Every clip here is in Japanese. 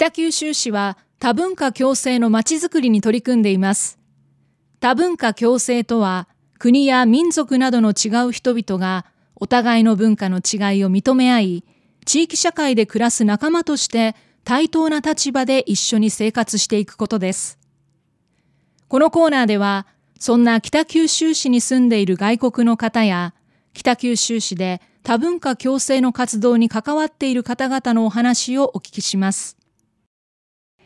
北九州市は多文化共生のまちづくりに取り組んでいます。多文化共生とは、国や民族などの違う人々がお互いの文化の違いを認め合い、地域社会で暮らす仲間として対等な立場で一緒に生活していくことです。このコーナーでは、そんな北九州市に住んでいる外国の方や、北九州市で多文化共生の活動に関わっている方々のお話をお聞きします。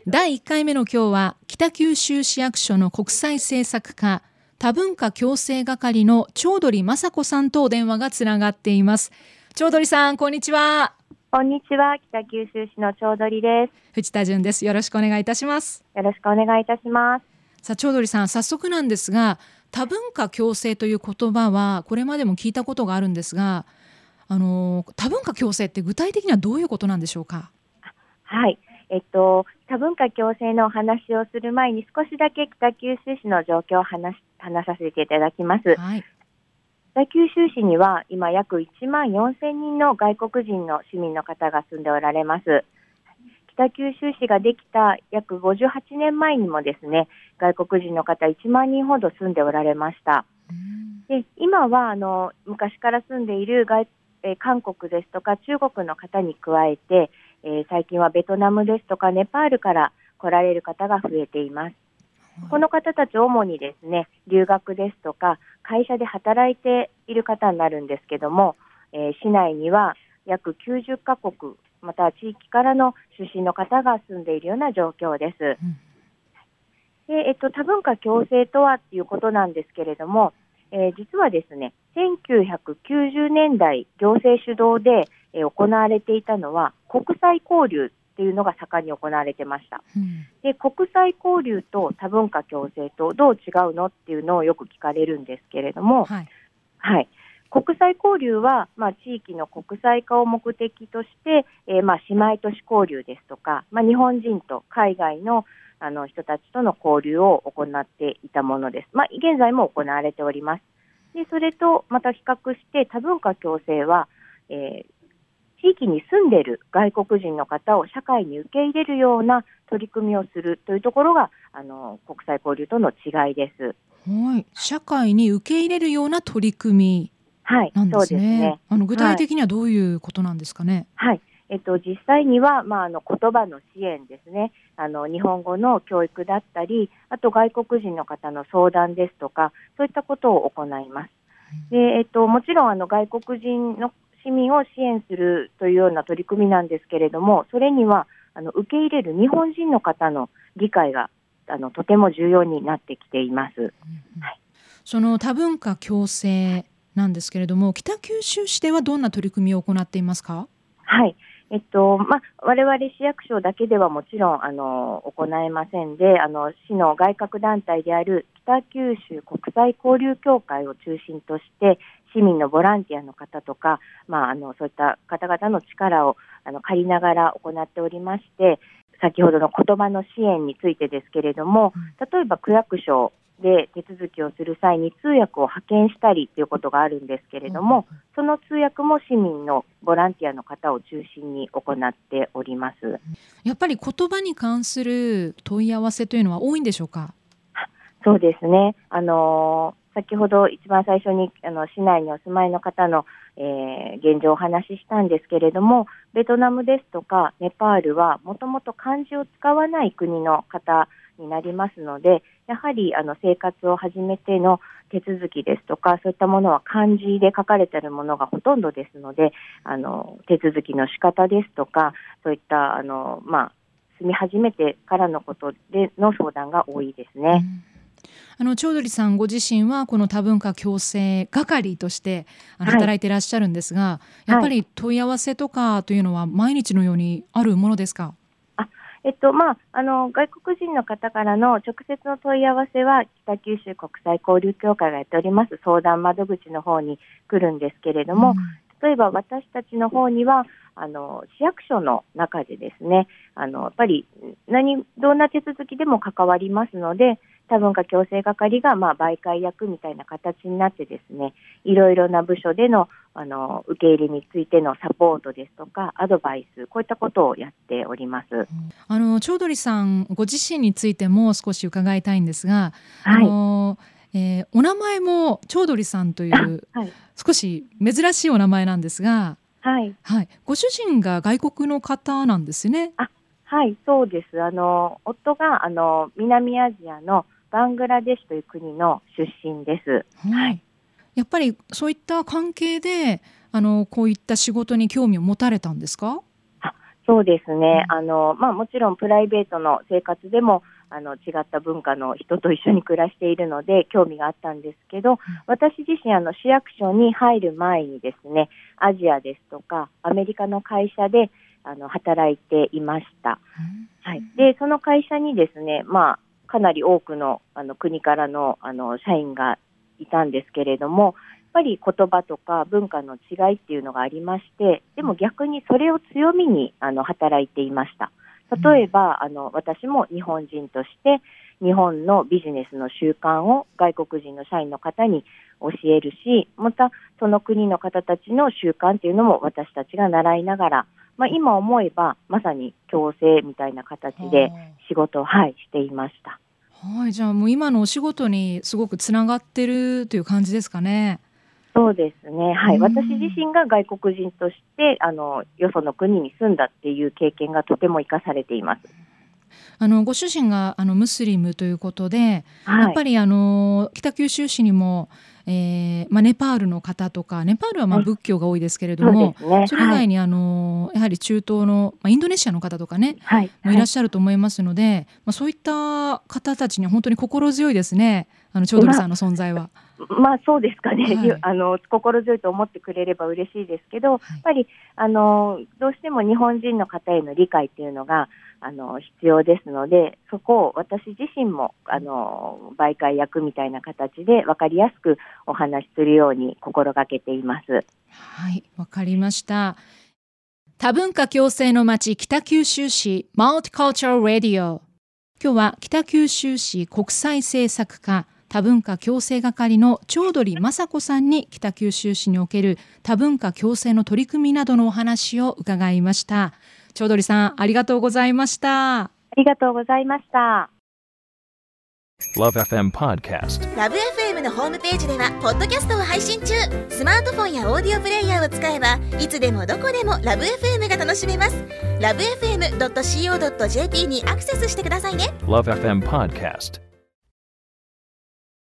第1回目の今日は、北九州市役所の国際政策課、多文化共生係の長鳥雅子さんと電話がつながっています。長鳥さん、こんにちは。こんにちは。北九州市の長鳥です。藤田純です。よろしくお願いいたします。よろしくお願いいたします。さあ、長鳥さん、早速なんですが、多文化共生という言葉はこれまでも聞いたことがあるんですが、あの多文化共生って具体的にはどういうことなんでしょうか？はい。えっと、多文化共生のお話をする前に少しだけ北九州市の状況を話話させていただきます。はい、北九州市には今約1万4000人の外国人の市民の方が住んでおられます。北九州市ができた約58年前にもですね、外国人の方1万人ほど住んでおられました。で今はあの昔から住んでいる外、えー、韓国ですとか中国の方に加えて、えー、最近はベトナムですとかネパールから来られる方が増えています。この方たち主にですね、留学ですとか、会社で働いている方になるんですけども、えー、市内には約90カ国、また地域からの出身の方が住んでいるような状況です。うんでえっと、多文化共生とはっていうことなんですけれども、えー、実はですね、1990年代、行政主導で、えー、行われていたのは、国際交流っていうのが盛んに行われてました。うん、で、国際交流と多文化共生とどう違うのっていうのをよく聞かれるんですけれども、はい、はい、国際交流は、まあ、地域の国際化を目的として、えー、まあ、姉妹都市交流ですとか、まあ、日本人と海外のあの人たちとの交流を行っていたものです。まあ、現在も行われております。で、それとまた比較して多文化共生は、えー、地域に住んでいる外国人の方を社会に受け入れるような取り組みをするというところがあの国際交流との違いです。はい、社会に受け入れるような取り組みなんですね。はい、すねあの具体的にはどういうことなんですかね。はい、えっと、実際には、まあ、あの言葉の支援ですねあの、日本語の教育だったり、あと外国人の方の相談ですとか、そういったことを行います。でえっと、もちろんあの外国人の市民を支援するというような取り組みなんですけれども、それにはあの受け入れる日本人の方の理解があのとても重要になってきています。はい、その多文化共生なんですけれども、北九州市ではどんな取り組みを行っていますか？はい、えっとまあ、我々市役所だけではもちろんあの行えませんであの市の外郭団体である北九州国際交流協会を中心として市民のボランティアの方とか、まあ、あのそういった方々の力をあの借りながら行っておりまして先ほどの言葉の支援についてですけれども例えば区役所で手続きをする際に通訳を派遣したりということがあるんですけれども、その通訳も市民のボランティアの方を中心に行っております。やっぱり言葉に関する問い合わせというのは多いんでしょうか？そうですね、あの先ほど一番最初にあの市内にお住まいの方の、えー、現状をお話ししたんですけれども、ベトナムですとかネパールはもともと漢字を使わない国の方になりますので、やはりあの生活を始めての手続きですとか、そういったものは漢字で書かれているものがほとんどですので、あの手続きの仕方ですとか、そういったあの、まあ、住み始めてからのことでの相談が多いですね。うんあの長鳥さんご自身はこの多文化共生係として働いていらっしゃるんですが、はい、やっぱり問い合わせとかというのは毎日のようにあるものですか？えっとまあ、あの外国人の方からの直接の問い合わせは北九州国際交流協会がやっております。相談窓口の方に来るんですけれども、うん、例えば私たちの方にはあの市役所の中でですねあのやっぱり何どんな手続きでも関わりますので多文化共生係がまあ媒介役みたいな形になってですねいろいろな部署でのあの受け入れについてのサポートですとかアドバイスこういったことをやっております。あのチョウドリさんご自身についても少し伺いたいんですが、はい、あのえー、お名前もチョウドリさんという、はい、少し珍しいお名前なんですが、はい、はい、ご主人が外国の方なんですね。あはいそうです。あの夫があの南アジアのバングラデシュという国の出身です。はい、やっぱりそういった関係であのこういった仕事に興味を持たれたんですか？あそうですね、あのまあ、もちろんプライベートの生活でもあの違った文化の人と一緒に暮らしているので興味があったんですけど私自身あの市役所に入る前にですねアジアですとかアメリカの会社であの働いていました。はい、でその会社にですね、まあ、かなり多くのあの国からのあの社員がいたんですけれども、やっぱり言葉とか文化の違いっていうのがありまして、でも逆にそれを強みにあの働いていました。例えば、あの私も日本人として日本のビジネスの習慣を外国人の社員の方に教えるし、またその国の方たちの習慣っていうのも私たちが習いながら、まあ、今思えばまさに強制みたいな形で仕事を、はい、していました。はい、じゃあもう今のお仕事にすごくつながってるという感じですかね。そうですね、はい、私自身が外国人としてあのよその国に住んだっていう経験がとても生かされています。あのご主人があのムスリムということで、はい、やっぱりあの北九州市にも、えーまあ、ネパールの方とかネパールはまあ仏教が多いですけれども、そね、それ以外にあの、やはり中東の、まあ、インドネシアの方とかね、はい、もいらっしゃると思いますので、まあ、そういった方たちには本当に心強いですね。あのチョウドリさんの存在は。まあそうですかね、はい、あの心強いと思ってくれれば嬉しいですけど、やっぱりあのどうしても日本人の方への理解っていうのがあの必要ですので、そこを私自身もあの媒介役みたいな形で分かりやすくお話しするように心がけています。はい、わかりました。多文化共生の町北九州市マルティカルチャルラディオ。今日は北九州市国際政策課多文化共生係の長鳥雅子さんに北九州市における多文化共生の取り組みなどのお話を伺いました長鳥さんありがとうございました。ありがとうございました。LoveFM Podcast LoveFM のホームページではポッドキャストを配信中。スマートフォンやオーディオプレイヤーを使えばいつでもどこでも LoveFM が楽しめます。LoveFM.co.jp にアクセスしてくださいね。LoveFM Podcast